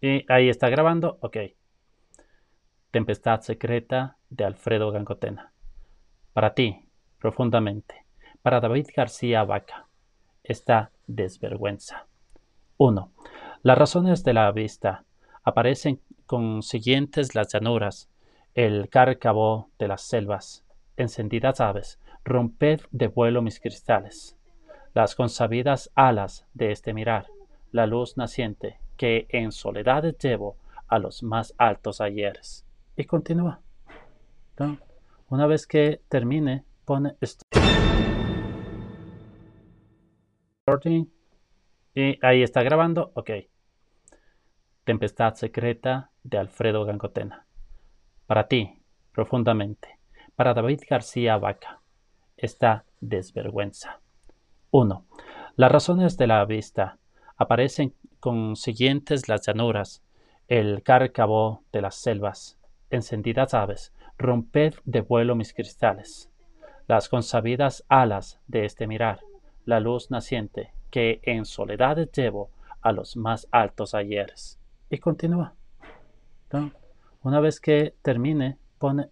Y ahí está grabando. Ok. Tempestad secreta de Alfredo Gangotena. Para ti, profundamente. Para David García Vaca. Esta desvergüenza. 1. Las razones de la vista aparecen consiguientes las llanuras, el cárcavo de las selvas, encendidas aves, romped de vuelo mis cristales, las consabidas alas de este mirar, la luz naciente que en soledades llevo a los más altos ayeres. Y continúa. Una vez que termine, pone. Y ahí está grabando. Ok. Tempestad secreta de Alfredo Gangotena. Para ti, profundamente. Para David García Vaca. Esta desvergüenza. 1. Las razones de la vista aparecen consiguientes las llanuras, el cárcavo de las selvas, encendidas aves, romped de vuelo mis cristales, las consabidas alas de este mirar, la luz naciente que en soledades llevo a los más altos ayeres. Y continúa. Una vez que termine, pone.